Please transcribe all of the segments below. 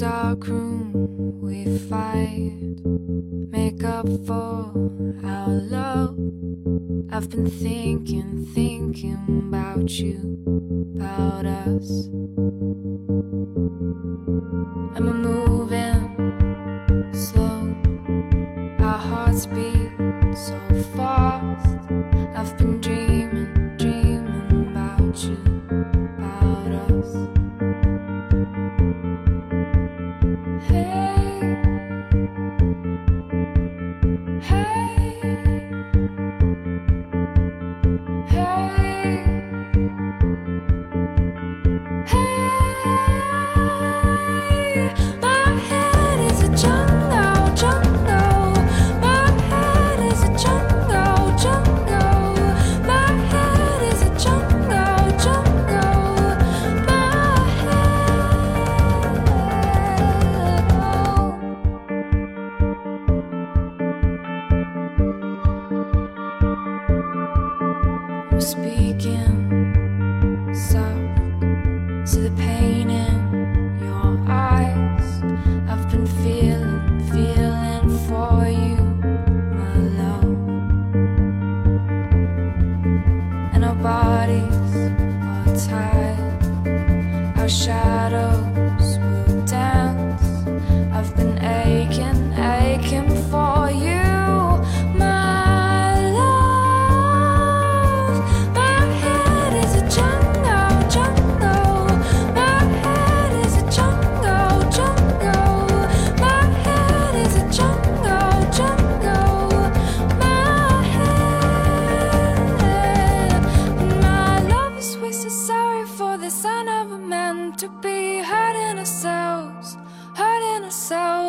dark room we fight, make up for our love. I've been thinking, thinking about you, about us. And we're moving slow, our hearts beat so fast. I've been dreaming, dreaming about you, about us. Bodies are tied, our shadows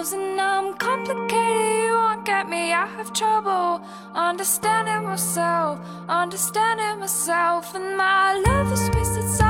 ourselves, and I'm complicated. You won't get me. I have trouble understanding myself, understanding myself, and my love is wasted.